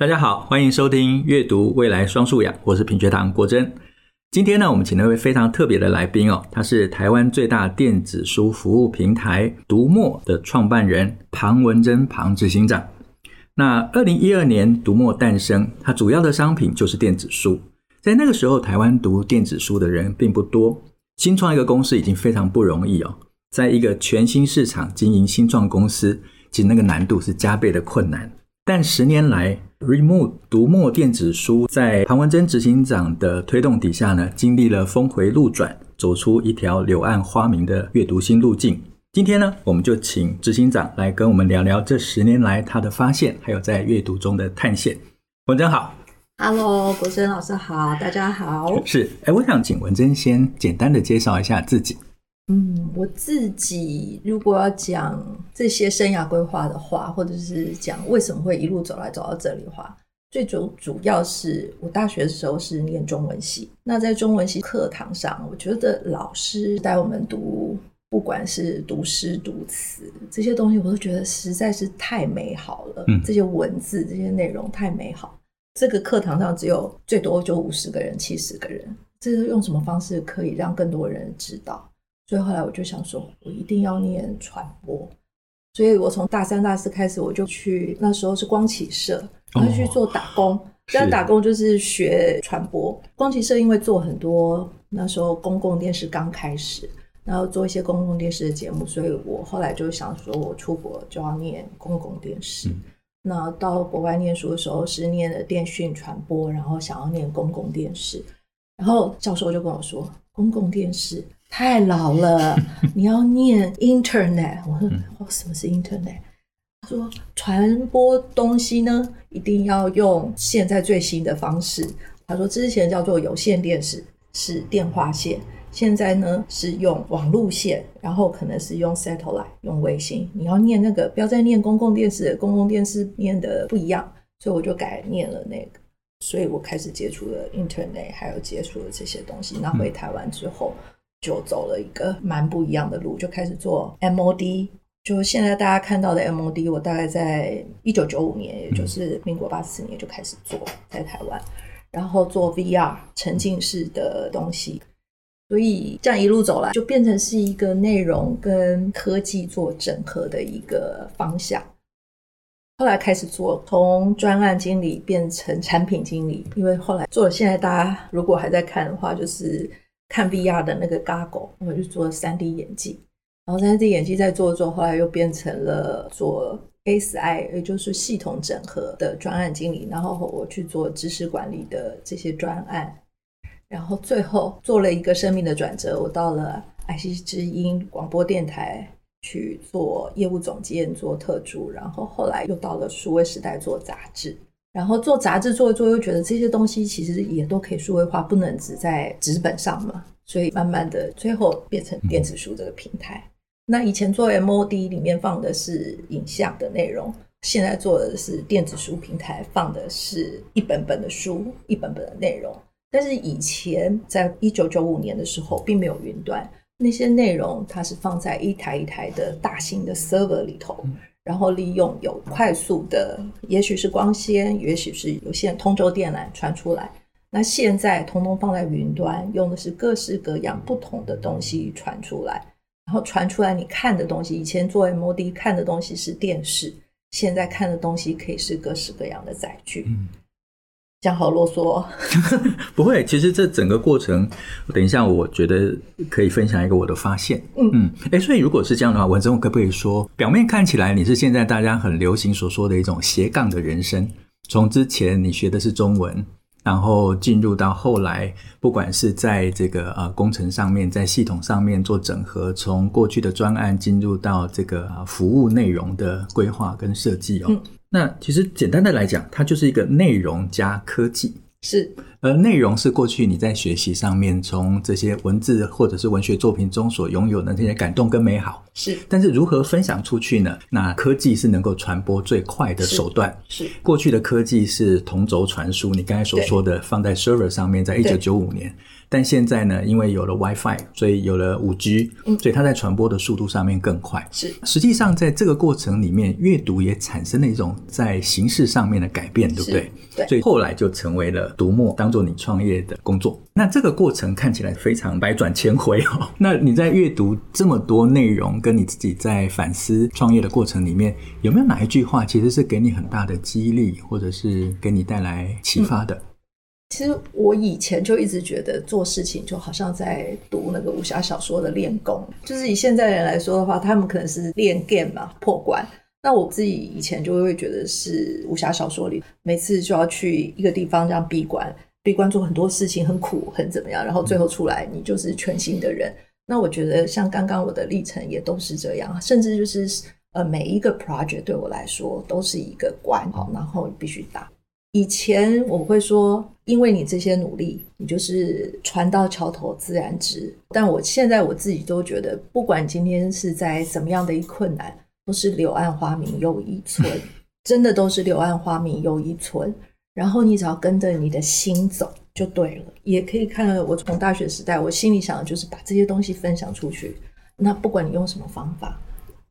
大家好，欢迎收听阅读未来双素养，我是品学堂国珍。今天呢，我们请了一位非常特别的来宾哦，他是台湾最大电子书服务平台读墨的创办人庞文珍庞执行长。那二零一二年读墨诞生，它主要的商品就是电子书。在那个时候，台湾读电子书的人并不多，新创一个公司已经非常不容易哦，在一个全新市场经营新创公司，其实那个难度是加倍的困难。但十年来，Readmoo 读墨电子书在庞文珍执行长的推动底下呢，经历了峰回路转，走出一条柳暗花明的阅读新路径。今天呢，我们就请执行长来跟我们聊聊这十年来他的发现，还有在阅读中的探险。文珍好，Hello，国珍老师好，大家好。是，哎，我想请文珍先简单的介绍一下自己。嗯，我自己如果要讲这些生涯规划的话，或者是讲为什么会一路走来走到这里的话，最主主要是我大学的时候是念中文系。那在中文系课堂上，我觉得老师带我们读，不管是读诗读词这些东西，我都觉得实在是太美好了。嗯，这些文字这些内容太美好。这个课堂上只有最多就五十个人、七十个人，这是用什么方式可以让更多人知道？所以后来我就想说，我一定要念传播。所以我从大三、大四开始，我就去那时候是光启社，然后去做打工。这样、哦、打工就是学传播。光启社因为做很多那时候公共电视刚开始，然后做一些公共电视的节目，所以我后来就想说，我出国就要念公共电视。嗯、那到国外念书的时候是念的电讯传播，然后想要念公共电视，然后教授就跟我说，公共电视。太老了，你要念 Internet。我说，哦，什么是 Internet？他说，传播东西呢，一定要用现在最新的方式。他说，之前叫做有线电视，是电话线；现在呢，是用网路线，然后可能是用 satellite，用卫星。你要念那个，不要再念公共电视，公共电视念的不一样。所以我就改念了那个。所以我开始接触了 Internet，还有接触了这些东西。那回台湾之后。就走了一个蛮不一样的路，就开始做 MOD。就现在大家看到的 MOD，我大概在一九九五年，也就是民国八十四年就开始做在台湾，然后做 VR 沉浸式的东西。所以这样一路走来，就变成是一个内容跟科技做整合的一个方向。后来开始做，从专案经理变成产品经理，因为后来做了，现在大家如果还在看的话，就是。看 VR 的那个 Goggle，我就做 3D 眼镜，然后 3D 眼镜在做做后，来又变成了做 SI，也就是系统整合的专案经理，然后我去做知识管理的这些专案，然后最后做了一个生命的转折，我到了爱惜之音广播电台去做业务总监，做特助，然后后来又到了数位时代做杂志。然后做杂志做一做，又觉得这些东西其实也都可以数位化，不能只在纸本上嘛。所以慢慢的，最后变成电子书这个平台。嗯、那以前做 MOD 里面放的是影像的内容，现在做的是电子书平台，放的是一本本的书，一本本的内容。但是以前在一九九五年的时候，并没有云端，那些内容它是放在一台一台的大型的 server 里头。嗯然后利用有快速的，也许是光纤，也许是有线通轴电缆传出来。那现在通通放在云端，用的是各式各样不同的东西传出来。然后传出来你看的东西，以前做 MOD 看的东西是电视，现在看的东西可以是各式各样的载具。嗯讲好啰嗦，哦，不会。其实这整个过程，等一下，我觉得可以分享一个我的发现。嗯嗯，哎，所以如果是这样的话，文珍，我可不可以说，表面看起来你是现在大家很流行所说的一种斜杠的人生？从之前你学的是中文，然后进入到后来，不管是在这个呃工程上面，在系统上面做整合，从过去的专案进入到这个服务内容的规划跟设计哦。嗯那其实简单的来讲，它就是一个内容加科技。是，而内容是过去你在学习上面从这些文字或者是文学作品中所拥有的这些感动跟美好。是，但是如何分享出去呢？那科技是能够传播最快的手段。是，是过去的科技是同轴传输，你刚才所说的放在 server 上面，在一九九五年。但现在呢，因为有了 WiFi，所以有了五 G，所以它在传播的速度上面更快。是，实际上在这个过程里面，阅读也产生了一种在形式上面的改变，对不对？对。所以后来就成为了读墨当做你创业的工作。那这个过程看起来非常百转千回哦。那你在阅读这么多内容，跟你自己在反思创业的过程里面，有没有哪一句话其实是给你很大的激励，或者是给你带来启发的？嗯其实我以前就一直觉得做事情就好像在读那个武侠小说的练功，就是以现在人来说的话，他们可能是练 game 嘛，破关。那我自己以前就会觉得是武侠小说里，每次就要去一个地方这样闭关，闭关做很多事情，很苦，很怎么样，然后最后出来你就是全新的人。那我觉得像刚刚我的历程也都是这样，甚至就是呃每一个 project 对我来说都是一个关，然后必须打。以前我会说，因为你这些努力，你就是船到桥头自然直。但我现在我自己都觉得，不管今天是在怎么样的一困难，都是柳暗花明又一村，真的都是柳暗花明又一村。然后你只要跟着你的心走就对了。也可以看我从大学时代，我心里想的就是把这些东西分享出去。那不管你用什么方法，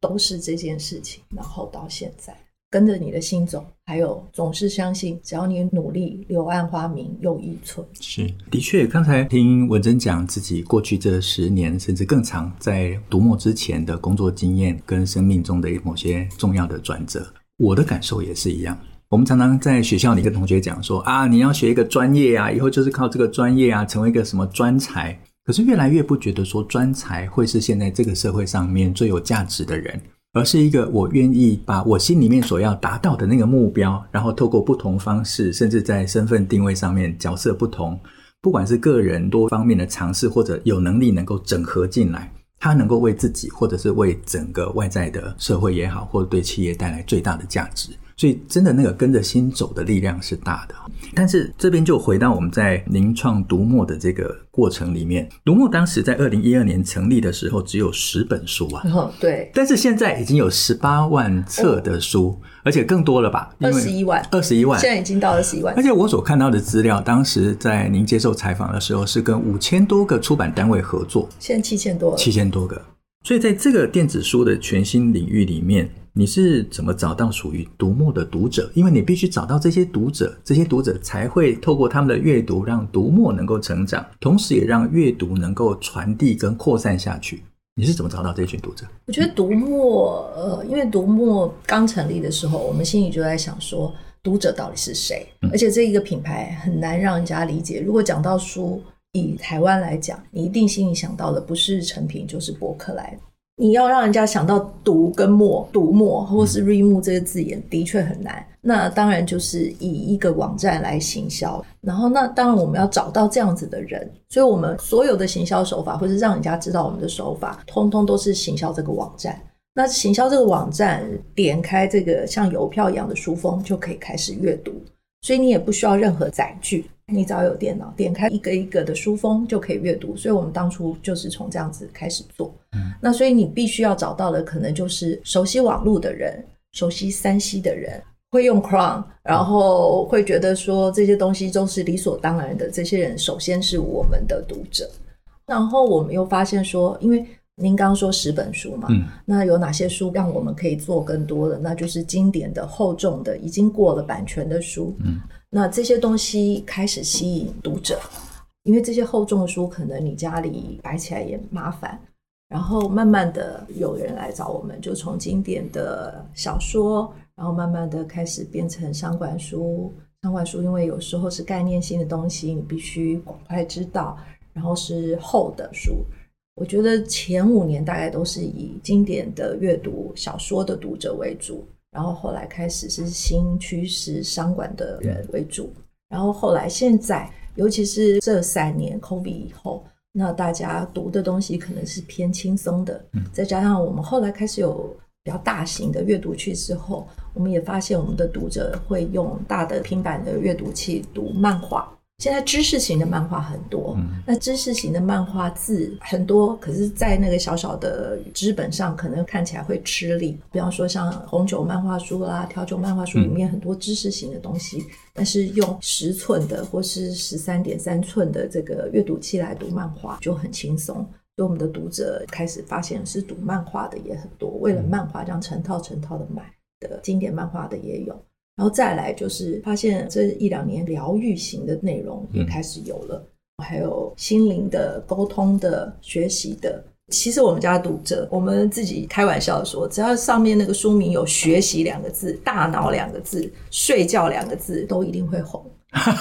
都是这件事情。然后到现在。跟着你的心走，还有总是相信，只要你努力，柳暗花明又一村。是，的确，刚才听文珍讲自己过去这十年甚至更长，在读墨之前的工作经验跟生命中的某些重要的转折，我的感受也是一样。我们常常在学校里跟同学讲说啊，你要学一个专业啊，以后就是靠这个专业啊，成为一个什么专才。可是越来越不觉得说专才会是现在这个社会上面最有价值的人。而是一个我愿意把我心里面所要达到的那个目标，然后透过不同方式，甚至在身份定位上面角色不同，不管是个人多方面的尝试，或者有能力能够整合进来，它能够为自己，或者是为整个外在的社会也好，或者对企业带来最大的价值。所以，真的那个跟着心走的力量是大的。但是这边就回到我们在您创读墨的这个过程里面，读墨当时在二零一二年成立的时候只有十本书啊，哦，对。但是现在已经有十八万册的书，哦，而且更多了吧？二十一万，二十一万，现在已经到二十一万。而且我所看到的资料，当时在您接受采访的时候，是跟五千多个出版单位合作，现在七千多，七千多个。所以在这个电子书的全新领域里面，你是怎么找到属于读墨的读者？因为你必须找到这些读者，这些读者才会透过他们的阅读，让读墨能够成长，同时也让阅读能够传递跟扩散下去。你是怎么找到这群读者？我觉得读墨，呃，因为读墨刚成立的时候，我们心里就在想说，读者到底是谁？而且这一个品牌很难让人家理解。如果讲到书，以台湾来讲，你一定心里想到的不是诚品就是博客来。你要让人家想到读跟墨、读墨或是 read 墨这个字眼，的确很难。那当然就是以一个网站来行销，然后那当然我们要找到这样子的人，所以我们所有的行销手法，或是让人家知道我们的手法，通通都是行销这个网站。那行销这个网站，点开这个像邮票一样的书封，就可以开始阅读。所以你也不需要任何载具，你只要有电脑，点开一个一个的书封就可以阅读。所以我们当初就是从这样子开始做。嗯，那所以你必须要找到的可能就是熟悉网络的人，熟悉三 C 的人，会用 Chrome，然后会觉得说这些东西都是理所当然的。这些人首先是我们的读者。然后我们又发现说，因为您刚刚说十本书嘛，嗯，那有哪些书让我们可以做更多的？那就是经典的、厚重的、已经过了版权的书。嗯，那这些东西开始吸引读者，因为这些厚重的书可能你家里摆起来也麻烦。然后慢慢的有人来找我们，就从经典的小说，然后慢慢的开始变成商管书。商管书因为有时候是概念性的东西，你必须赶快知道。然后是厚的书。我觉得前五年大概都是以经典的阅读小说的读者为主，然后后来开始是新趋势商管的人为主，然后后来现在，尤其是这三年 COVID 以后，那大家读的东西可能是偏轻松的，再加上我们后来开始有比较大型的阅读器之后，我们也发现我们的读者会用大的平板的阅读器读漫画。现在知识型的漫画很多，嗯、那知识型的漫画字很多，可是，在那个小小的纸本上，可能看起来会吃力。比方说，像红酒漫画书啦、调酒漫画书里面很多知识型的东西，嗯、但是用十寸的或是十三点三寸的这个阅读器来读漫画就很轻松。所以我们的读者开始发现是读漫画的也很多，为了漫画这样成套成套的买的经典漫画的也有。然后再来就是发现这一两年疗愈型的内容也开始有了，嗯、还有心灵的沟通的学习的。其实我们家的读者，我们自己开玩笑说，只要上面那个书名有“学习”两个字、“大脑”两个字、“睡觉”两个字，都一定会红，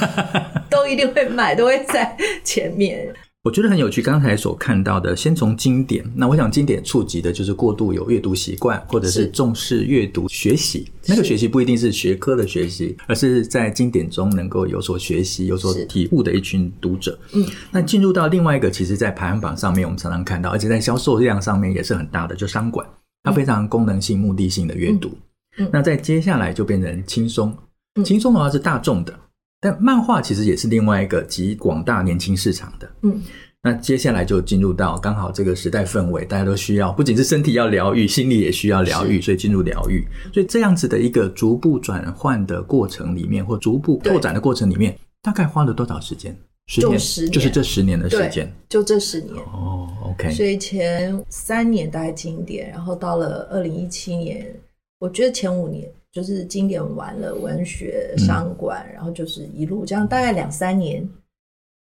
都一定会买，都会在前面。我觉得很有趣，刚才所看到的，先从经典。那我想，经典触及的就是过度有阅读习惯，或者是重视阅读学习。那个学习不一定是学科的学习，而是在经典中能够有所学习、有所体悟的一群读者。嗯，那进入到另外一个，其实，在排行榜上面，我们常常看到，而且在销售量上面也是很大的，就商管，它非常功能性、目的性的阅读。嗯，那在接下来就变成轻松，轻松的话是大众的。但漫画其实也是另外一个极广大年轻市场的，嗯，那接下来就进入到刚好这个时代氛围，大家都需要，不仅是身体要疗愈，心理也需要疗愈，所以进入疗愈，所以这样子的一个逐步转换的过程里面，或逐步拓展的过程里面，大概花了多少时间？十年，就十年，就是这十年的时间，就这十年哦，OK。所以前三年大概经典，然后到了二零一七年，我觉得前五年。就是经典完了，文学、商管，嗯、然后就是一路这样，大概两三年，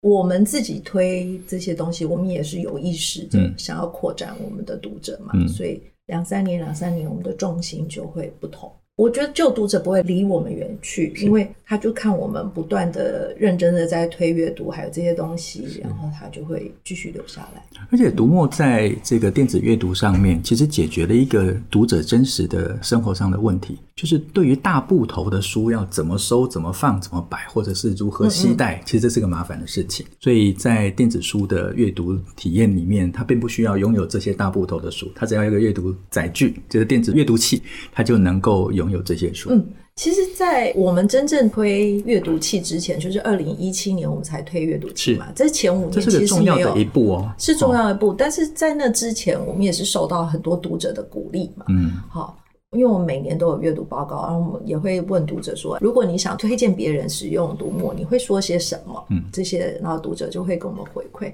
我们自己推这些东西，我们也是有意识的想要扩展我们的读者嘛，嗯、所以两三年、两三年，我们的重心就会不同。我觉得旧读者不会离我们远去，因为他就看我们不断的认真的在推阅读，还有这些东西，然后他就会继续留下来。而且读墨在这个电子阅读上面，其实解决了一个读者真实的生活上的问题，就是对于大部头的书要怎么收、怎么放、怎么摆，或者是如何携带，嗯嗯其实这是个麻烦的事情。所以在电子书的阅读体验里面，它并不需要拥有这些大部头的书，它只要一个阅读载具，就是电子阅读器，它就能够拥有这些书。嗯，其实，在我们真正推阅读器之前，就是二零一七年我们才推阅读器嘛。这前五年，这是个重要的一步哦，是重要的一步。但是在那之前，我们也是受到很多读者的鼓励嘛。嗯，好，因为我们每年都有阅读报告，然后我们也会问读者说，如果你想推荐别人使用读墨，你会说些什么？嗯，这些然后读者就会跟我们回馈。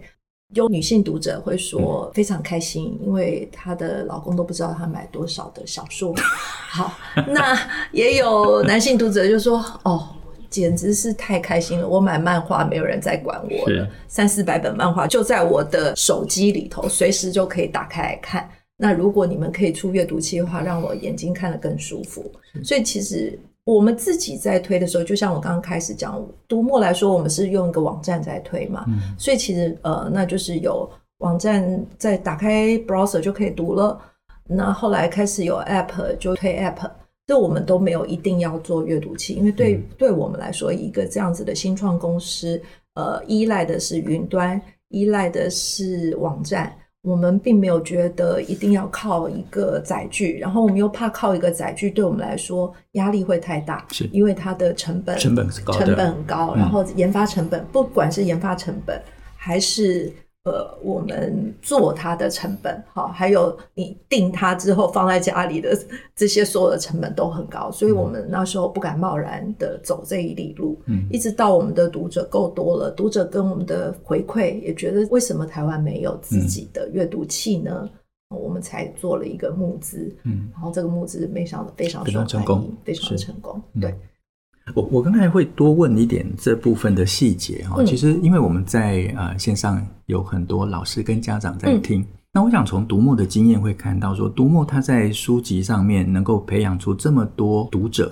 有女性读者会说非常开心，嗯、因为她的老公都不知道她买多少的小说。好，那也有男性读者就说：“哦，简直是太开心了！我买漫画没有人再管我了，三四百本漫画就在我的手机里头，随时就可以打开来看。那如果你们可以出阅读器的话，让我眼睛看得更舒服。所以其实。”我们自己在推的时候，就像我刚刚开始讲，读墨来说，我们是用一个网站在推嘛，嗯、所以其实呃，那就是有网站在打开 browser 就可以读了。那后来开始有 app 就推 app，这我们都没有一定要做阅读器，因为对、嗯、对我们来说，一个这样子的新创公司，呃，依赖的是云端，依赖的是网站。我们并没有觉得一定要靠一个载具，然后我们又怕靠一个载具对我们来说压力会太大，是因为它的成本成本是高，成本很高，然后研发成本，嗯、不管是研发成本还是。呃，我们做它的成本，好，还有你订它之后放在家里的这些所有的成本都很高，所以我们那时候不敢贸然的走这一里路。嗯，一直到我们的读者够多了，读者跟我们的回馈也觉得，为什么台湾没有自己的阅读器呢？嗯，我们才做了一个募资，嗯，然后这个募资没想到非常受欢迎，非常成功，非常成功，对。我我刚才会多问一点这部分的细节哈，其实因为我们在呃线上有很多老师跟家长在听，那我想从读墨的经验会看到说，读墨他在书籍上面能够培养出这么多读者，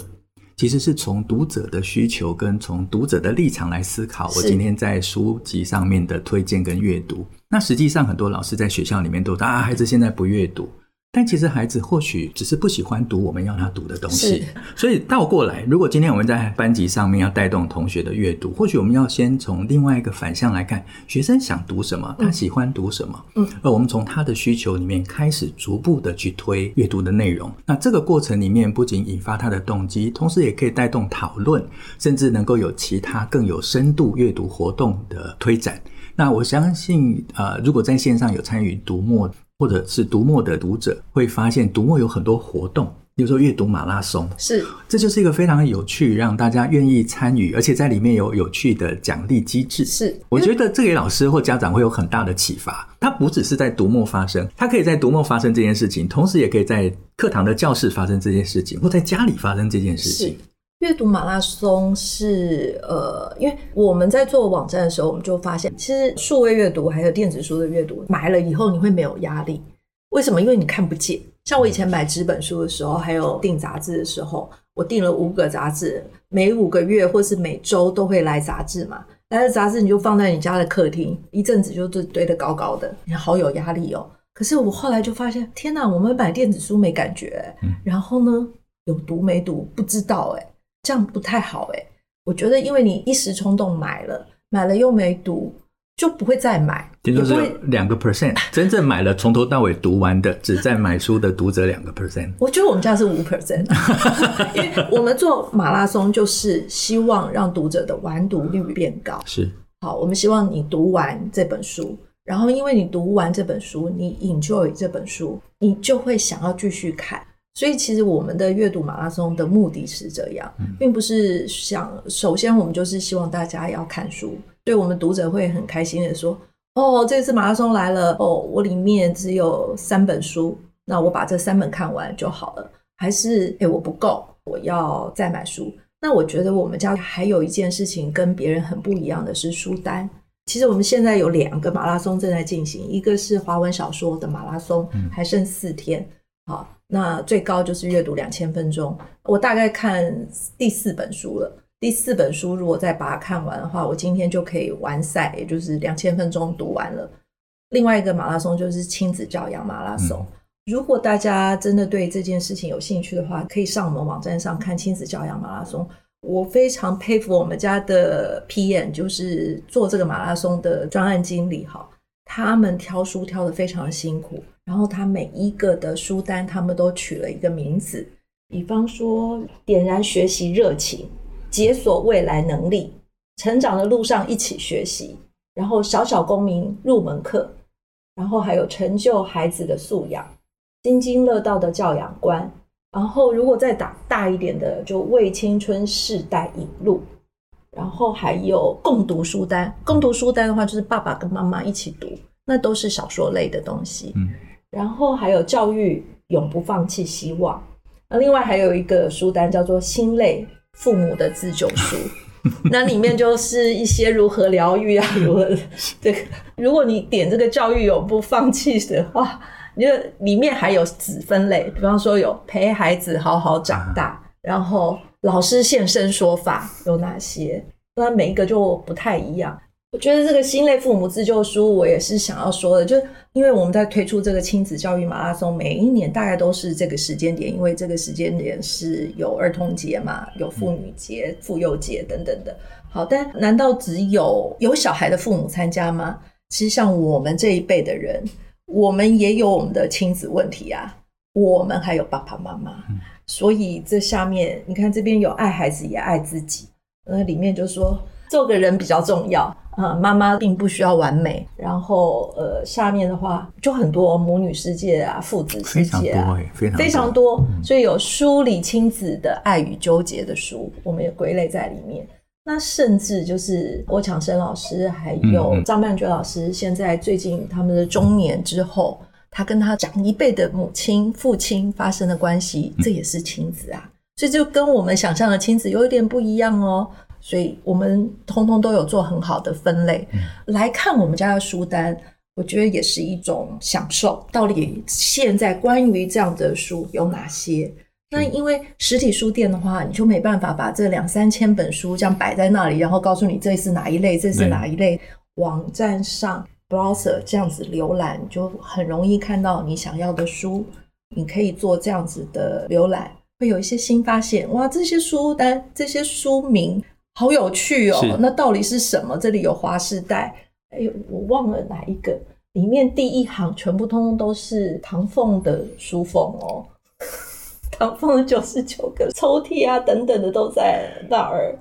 其实是从读者的需求跟从读者的立场来思考，我今天在书籍上面的推荐跟阅读。那实际上很多老师在学校里面都说啊，孩子现在不阅读。但其实孩子或许只是不喜欢读我们要他读的东西。所以倒过来，如果今天我们在班级上面要带动同学的阅读，或许我们要先从另外一个反向来看，学生想读什么，他喜欢读什么，嗯，而我们从他的需求里面开始逐步的去推阅读的内容。那这个过程里面不仅引发他的动机，同时也可以带动讨论，甚至能够有其他更有深度阅读活动的推展。那我相信，呃，如果在线上有参与读墨。或者是读墨的读者会发现，读墨有很多活动，比如说阅读马拉松，是，这就是一个非常有趣，让大家愿意参与，而且在里面有有趣的奖励机制。是，我觉得这给老师或家长会有很大的启发。它不只是在读墨发生，它可以在读墨发生这件事情，同时也可以在课堂的教室发生这件事情，或在家里发生这件事情。阅读马拉松是呃，因为我们在做网站的时候，我们就发现，其实数位阅读还有电子书的阅读，买了以后你会没有压力。为什么？因为你看不见。像我以前买纸本书的时候，还有订杂志的时候，我订了五个杂志，每五个月或是每周都会来杂志嘛。来了杂志你就放在你家的客厅，一阵子就堆得高高的，你好有压力哦。可是我后来就发现，天哪，我们买电子书没感觉，然后呢，有读没读不知道，哎。这样不太好哎，我觉得因为你一时冲动买了，买了又没读，就不会再买。听说是两个 percent，真正买了从头到尾读完的，只在买书的读者两个 percent。我觉得我们家是五 percent，因为我们做马拉松就是希望让读者的完读率变高。是，好，我们希望你读完这本书，然后因为你读完这本书，你 enjoy 这本书，你就会想要继续看。所以，其实我们的阅读马拉松的目的是这样，并不是想。首先，我们就是希望大家要看书，对我们读者会很开心的说：“哦，这次马拉松来了，哦，我里面只有三本书，那我把这三本看完就好了。”还是，诶，我不够，我要再买书。那我觉得我们家还有一件事情跟别人很不一样的是书单。其实我们现在有两个马拉松正在进行，一个是华文小说的马拉松，还剩四天。好，那最高就是阅读两千分钟。我大概看第四本书了。第四本书如果再把它看完的话，我今天就可以完赛，也就是两千分钟读完了。另外一个马拉松就是亲子教养马拉松。如果大家真的对这件事情有兴趣的话，可以上我们网站上看亲子教养马拉松。我非常佩服我们家的 PM，就是做这个马拉松的专案经理，哈，他们挑书挑得非常辛苦。然后他每一个的书单，他们都取了一个名字，比方说点燃学习热情、解锁未来能力、成长的路上一起学习，然后小小公民入门课，然后还有成就孩子的素养、津津乐道的教养观，然后如果再打大一点的，就为青春世代引路，然后还有共读书单。共读书单的话，就是爸爸跟妈妈一起读，那都是小说类的东西。嗯。然后还有教育永不放弃希望，那另外还有一个书单叫做心累父母的自救书，那里面就是一些如何疗愈啊，如何这个，如果你点这个教育永不放弃的话，你就里面还有子分类，比方说有陪孩子好好长大，然后老师现身说法有哪些，那每一个就不太一样。我觉得这个心累父母自救书，我也是想要说的，就是因为我们在推出这个亲子教育马拉松，每一年大概都是这个时间点，因为这个时间点是有儿童节嘛，有妇女节、妇幼节等等的。好，但难道只有有小孩的父母参加吗？其实像我们这一辈的人，我们也有我们的亲子问题啊，我们还有爸爸妈妈，所以这下面你看这边有爱孩子也爱自己，那里面就说做个人比较重要。啊，妈妈并不需要完美。然后，呃，下面的话就很多母女世界啊，父子世界啊，非常多，非常多。非常多，所以有梳理亲子的爱与纠结的书，我们也归类在里面。那甚至就是郭强生老师，还有张曼娟老师，现在最近他们的中年之后，他跟他长一辈的母亲、父亲发生的关系，这也是亲子啊。所以就跟我们想象的亲子有一点不一样哦。所以我们通通都有做很好的分类，嗯、来看我们家的书单，我觉得也是一种享受。到底现在关于这样的书有哪些？那因为实体书店的话，你就没办法把这两三千本书这样摆在那里，然后告诉你这是哪一类，这是哪一类。网站上 browser 这样子浏览，就很容易看到你想要的书。你可以做这样子的浏览，会有一些新发现。哇，这些书单、这些书名好有趣哦！那到底是什么？这里有华世代，哎呦，我忘了哪一个。里面第一行全部通通都是唐凤的书封哦，唐凤的九十九个抽屉啊等等的都在那儿，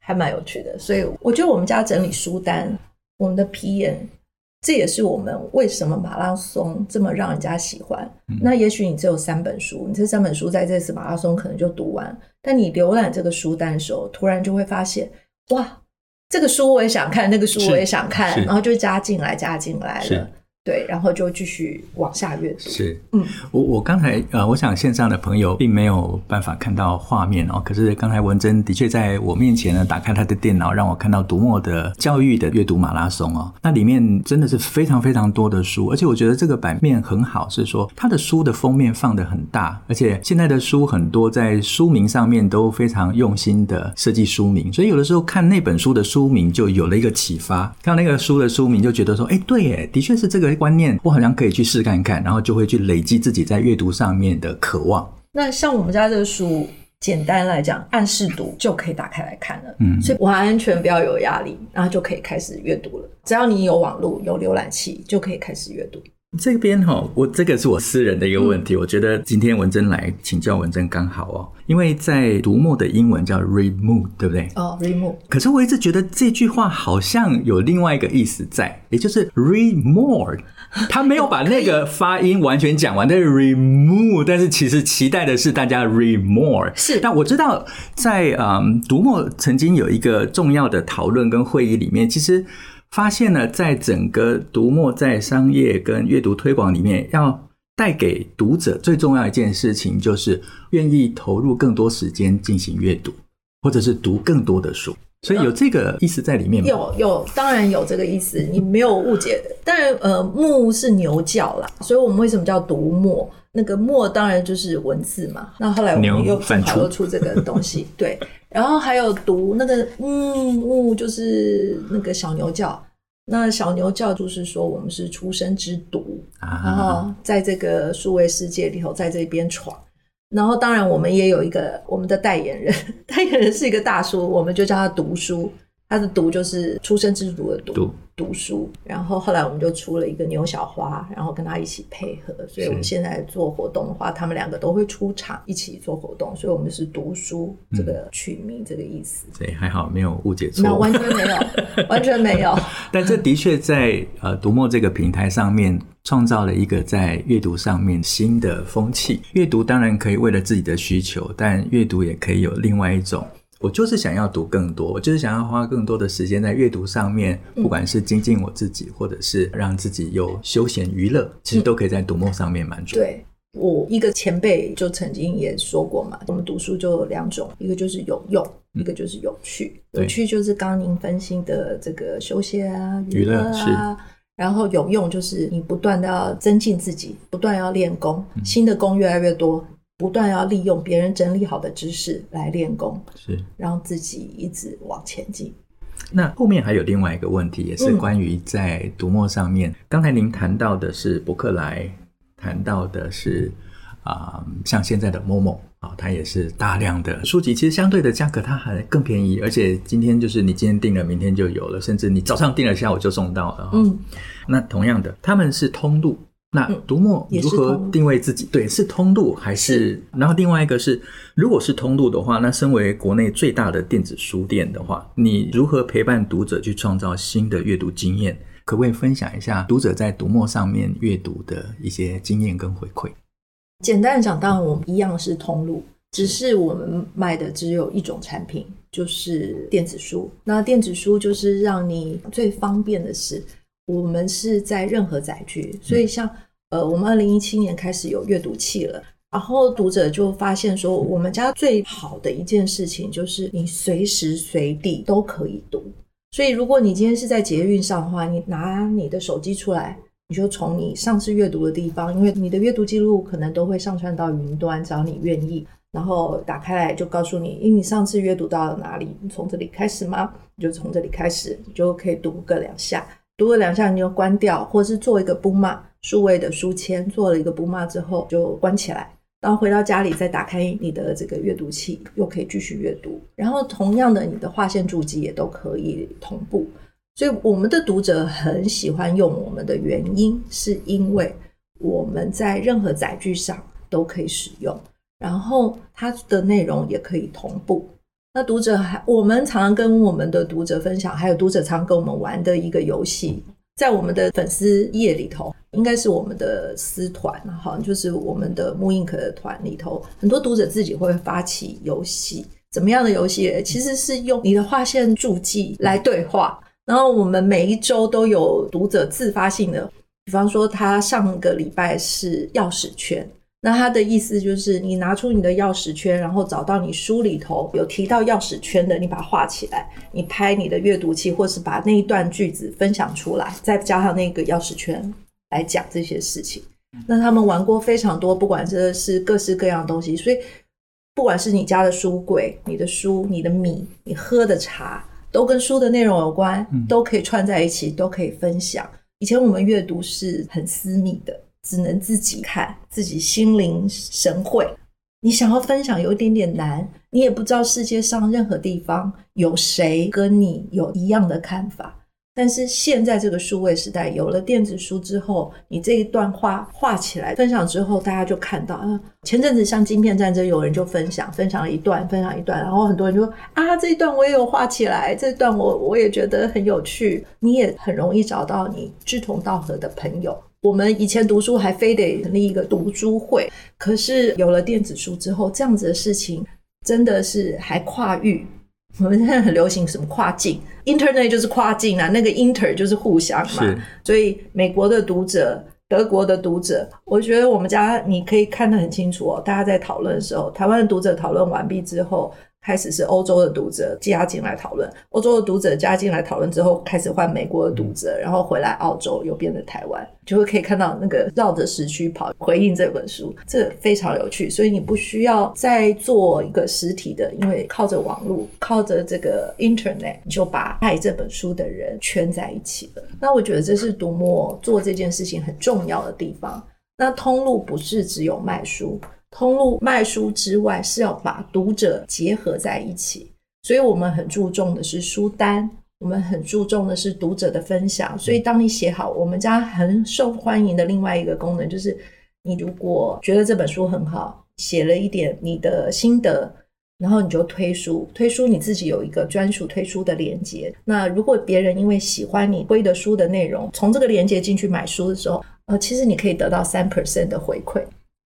还蛮有趣的。所以我觉得我们家整理书单，我们的批演，这也是我们为什么马拉松这么让人家喜欢。嗯、那也许你只有三本书，你这三本书在这次马拉松可能就读完，但你浏览这个书单的时候，突然就会发现，哇！这个书我也想看，那个书我也想看，然后就加进来，加进来了。对，然后就继续往下阅读。是，嗯，我我刚才呃，我想线上的朋友并没有办法看到画面哦。可是刚才文珍的确在我面前呢，打开他的电脑，让我看到读墨的教育的阅读马拉松哦。那里面真的是非常非常多的书，而且我觉得这个版面很好，是说他的书的封面放的很大，而且现在的书很多在书名上面都非常用心的设计书名，所以有的时候看那本书的书名就有了一个启发，看那个书的书名就觉得说，哎，对耶，的确是这个。观念，我好像可以去试看看，然后就会去累积自己在阅读上面的渴望。那像我们家这个书，简单来讲，按试读就可以打开来看了，嗯，所以完全不要有压力，然后就可以开始阅读了。只要你有网络、有浏览器，就可以开始阅读。这边哈，我这个是我私人的一个问题，嗯、我觉得今天文珍来请教文珍刚好哦，因为在读墨的英文叫 read more，对不对？哦，read more。可是我一直觉得这句话好像有另外一个意思在，也就是 read more，他没有把那个 发音完全讲完，但是 read more，但是其实期待的是大家 read more。是，但我知道在嗯读墨曾经有一个重要的讨论跟会议里面，其实。发现了，在整个读墨在商业跟阅读推广里面，要带给读者最重要一件事情，就是愿意投入更多时间进行阅读，或者是读更多的书。所以有这个意思在里面吗？有有，当然有这个意思，你没有误解的。当然，呃，墨是牛角啦，所以我们为什么叫读墨？那个墨当然就是文字嘛。那后来我们又反出出这个东西，对。然后还有读那个嗯嗯，就是那个小牛叫。那小牛叫就是说我们是出生之读，然后在这个数位世界里头，在这边闯。然后，当然，我们也有一个我们的代言人，代言人是一个大叔，我们就叫他读书。他的读就是出生之读的读，读，读书。然后后来我们就出了一个牛小花，然后跟他一起配合。所以我们现在做活动的话，他们两个都会出场一起做活动。所以我们是读书这个取名这个意思。所以还好没有误解错，那完全没有，完全没有。但这的确在呃读墨这个平台上面创造了一个在阅读上面新的风气。阅读当然可以为了自己的需求，但阅读也可以有另外一种。我就是想要读更多，我就是想要花更多的时间在阅读上面，不管是精进我自己，或者是让自己有休闲娱乐，其实都可以在读梦上面满足。对，我一个前辈就曾经也说过嘛，我们读书就有两种，一个就是有用，一个就是有趣。有趣就是刚刚您分析的这个休闲啊、娱乐啊，然后有用就是你不断的要增进自己，不断要练功，新的功越来越多。不断要利用别人整理好的知识来练功，是让自己一直往前进。那后面还有另外一个问题，也是关于在读墨上面。嗯、刚才您谈到的是伯克莱，谈到的是啊、呃，像现在的 Momo 啊，它也是大量的书籍，其实相对的价格它还更便宜，而且今天就是你今天订了，明天就有了，甚至你早上订了，下午就送到了。嗯，那同样的，他们是通路。那读墨如何定位自己？对，是通路还是？是然后另外一个是，如果是通路的话，那身为国内最大的电子书店的话，你如何陪伴读者去创造新的阅读经验？可不可以分享一下读者在读墨上面阅读的一些经验跟回馈？简单的讲，当然我们一样是通路，只是我们卖的只有一种产品，就是电子书。那电子书就是让你最方便的是。我们是在任何载具，所以像呃，我们二零一七年开始有阅读器了，然后读者就发现说，我们家最好的一件事情就是你随时随地都可以读。所以如果你今天是在捷运上的话，你拿你的手机出来，你就从你上次阅读的地方，因为你的阅读记录可能都会上传到云端，只要你愿意，然后打开来就告诉你，因为你上次阅读到了哪里，你从这里开始吗？你就从这里开始，你就可以读个两下。读了两下你就关掉，或是做一个 boom 数位的书签，做了一个 boom 之后就关起来，然后回到家里再打开你的这个阅读器，又可以继续阅读。然后同样的，你的划线注记也都可以同步。所以我们的读者很喜欢用我们的原因，是因为我们在任何载具上都可以使用，然后它的内容也可以同步。那读者还，我们常常跟我们的读者分享，还有读者常跟我们玩的一个游戏，在我们的粉丝页里头，应该是我们的私团哈，就是我们的 mooInk 的团里头，很多读者自己会发起游戏，怎么样的游戏？其实是用你的划线注记来对话。然后我们每一周都有读者自发性的，比方说他上个礼拜是钥匙圈，那他的意思就是你拿出你的钥匙圈，然后找到你书里头有提到钥匙圈的，你把它画起来，你拍你的阅读器，或是把那一段句子分享出来，再加上那个钥匙圈来讲这些事情。那他们玩过非常多，不管这是各式各样的东西，所以不管是你家的书柜、你的书、你的米、你喝的茶。都跟书的内容有关，都可以串在一起，都可以分享。以前我们阅读是很私密的，只能自己看，自己心领神会。你想要分享有一点点难，你也不知道世界上任何地方有谁跟你有一样的看法。但是现在这个数位时代，有了电子书之后，你这一段话画起来分享之后，大家就看到啊。前阵子像晶片战争，有人就分享，分享了一段，分享一段，然后很多人就说啊，这一段我也有画起来，这一段我我也觉得很有趣。你也很容易找到你志同道合的朋友。我们以前读书还非得成立一个读书会，可是有了电子书之后，这样子的事情真的是还跨域。我们现在很流行什么跨境，Internet 就是跨境啊，那个 Inter 就是互相嘛。所以美国的读者、德国的读者，我觉得我们家你可以看得很清楚哦。大家在讨论的时候，台湾的读者讨论完毕之后。开始是欧洲的读者加进来讨论，欧洲的读者加进来讨论之后，开始换美国的读者，然后回来澳洲，又变成台湾，就会可以看到那个绕着时区跑，回应这本书，这非常有趣。所以你不需要再做一个实体的，因为靠着网络，靠着这个 Internet，你就把爱这本书的人圈在一起了。那我觉得这是读墨做这件事情很重要的地方。那通路不是只有卖书。通路卖书之外，是要把读者结合在一起，所以我们很注重的是书单，我们很注重的是读者的分享。所以，当你写好，我们家很受欢迎的另外一个功能，就是你如果觉得这本书很好，写了一点你的心得，然后你就推书，推书你自己有一个专属推书的连接。那如果别人因为喜欢你推的书的内容，从这个连接进去买书的时候，呃，其实你可以得到三 percent 的回馈。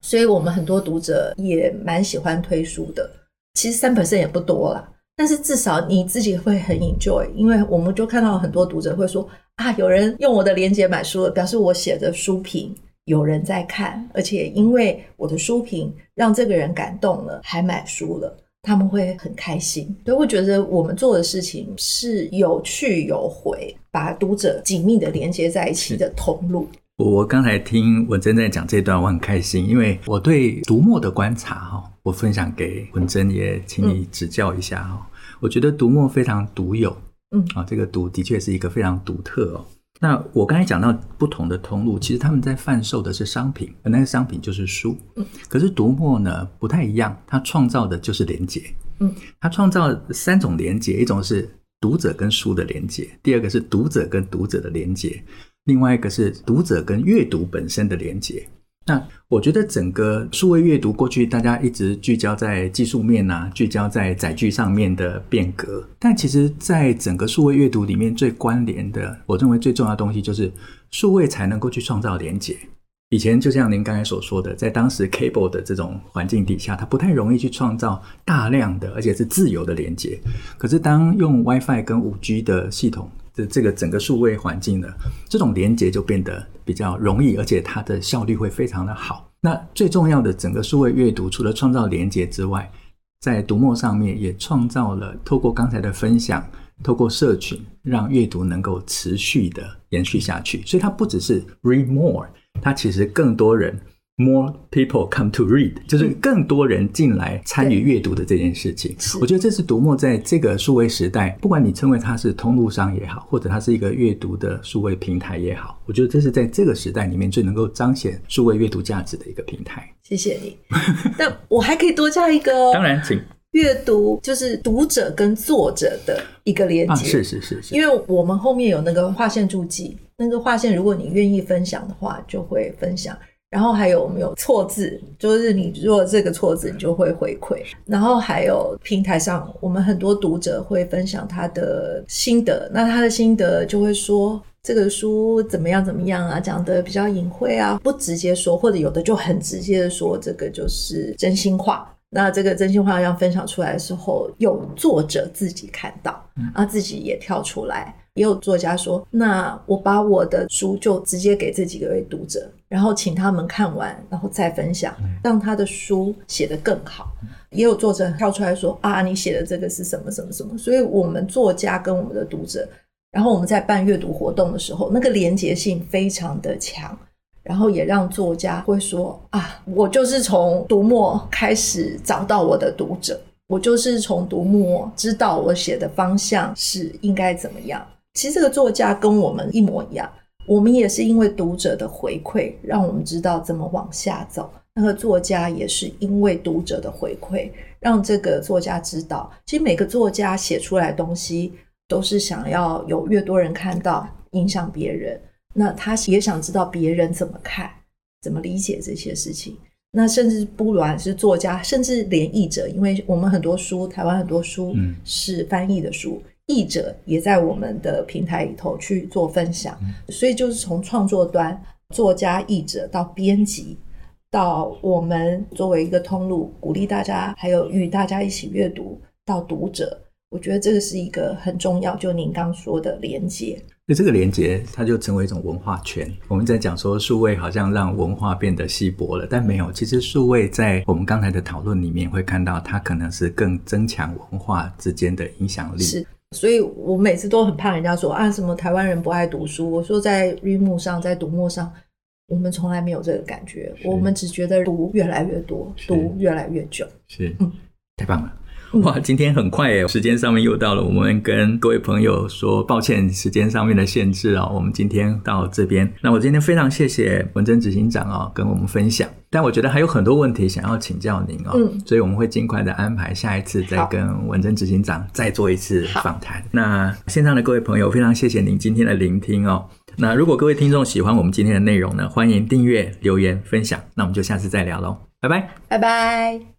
所以我们很多读者也蛮喜欢推书的，其实三 percent 也不多啦，但是至少你自己会很 enjoy，因为我们就看到很多读者会说啊，有人用我的链接买书了，表示我写的书评有人在看，而且因为我的书评让这个人感动了，还买书了，他们会很开心，所以会觉得我们做的事情是有去有回，把读者紧密的连接在一起的通路。我我刚才听文珍在讲这段，我很开心，因为我对读墨的观察哈，我分享给文珍，也请你指教一下哈。我觉得读墨非常独有，嗯啊，这个读的确是一个非常独特哦。那我刚才讲到不同的通路，其实他们在贩售的是商品，而那个商品就是书，嗯，可是读墨呢不太一样，它创造的就是连接，嗯，它创造三种连接，一种是读者跟书的连接，第二个是读者跟读者的连结。另外一个是读者跟阅读本身的连接。那我觉得整个数位阅读过去，大家一直聚焦在技术面啊，聚焦在载具上面的变革。但其实，在整个数位阅读里面，最关联的，我认为最重要的东西就是数位才能够去创造连接。以前就像您刚才所说的，在当时 cable 的这种环境底下，它不太容易去创造大量的而且是自由的连接。可是当用 WiFi 跟 5G 的系统，的这个整个数位环境呢，这种连接就变得比较容易，而且它的效率会非常的好。那最重要的，整个数位阅读除了创造连接之外，在读墨上面也创造了透过刚才的分享，透过社群，让阅读能够持续的延续下去。所以它不只是 read more，它其实更多人 More people come to read，就是更多人进来参与阅读的这件事情。嗯、我觉得这是读墨在这个数位时代，不管你称为它是通路商也好，或者它是一个阅读的数位平台也好，我觉得这是在这个时代里面最能够彰显数位阅读价值的一个平台。谢谢你。但我还可以多加一个哦。当然，请。阅读就是读者跟作者的一个连接。啊，是是是是。因为我们后面有那个划线注记，那个划线如果你愿意分享的话，就会分享。然后还有我们有错字，就是你如果这个错字，你就会回馈。然后还有平台上，我们很多读者会分享他的心得，那他的心得就会说这个书怎么样怎么样啊，讲的比较隐晦啊，不直接说，或者有的就很直接的说，这个就是真心话。那这个真心话要分享出来的时候，有作者自己看到，啊，自己也跳出来。也有作家说：“那我把我的书就直接给这几个位读者，然后请他们看完，然后再分享，让他的书写得更好。”也有作者跳出来说：“啊，你写的这个是什么什么什么？”所以，我们作家跟我们的读者，然后我们在办阅读活动的时候，那个连结性非常的强，然后也让作家会说：“啊，我就是从读墨开始找到我的读者，我就是从读墨知道我写的方向是应该怎么样。”其实这个作家跟我们一模一样，我们也是因为读者的回馈，让我们知道怎么往下走。那个作家也是因为读者的回馈，让这个作家知道，其实每个作家写出来的东西都是想要有越多人看到，影响别人。那他也想知道别人怎么看，怎么理解这些事情。那甚至不管是作家，甚至连译者，因为我们很多书，台湾很多书是翻译的书。嗯译者也在我们的平台里头去做分享，所以就是从创作端，作家、译者到编辑，到我们作为一个通路，鼓励大家，还有与大家一起阅读，到读者，我觉得这个是一个很重要，就您刚说的连接。那这个连接，它就成为一种文化圈。我们在讲说数位好像让文化变得稀薄了，但没有，其实数位在我们刚才的讨论里面会看到，它可能是更增强文化之间的影响力。是。所以我每次都很怕人家说啊，什么台湾人不爱读书。我说在 Readmoo 上，在读墨上，我们从来没有这个感觉。我们只觉得读越来越多，读越来越久。是，嗯，太棒了。哇，今天很快耶，时间上面又到了，我们跟各位朋友说抱歉，时间上面的限制啊，我们今天到这边。那我今天非常谢谢文珍执行长啊，跟我们分享。但我觉得还有很多问题想要请教您哦，嗯，所以我们会尽快的安排下一次再跟文珍执行长再做一次访谈。那线上的各位朋友，非常谢谢您今天的聆听哦。那如果各位听众喜欢我们今天的内容呢，欢迎订阅、留言、分享。那我们就下次再聊喽，拜拜，拜拜。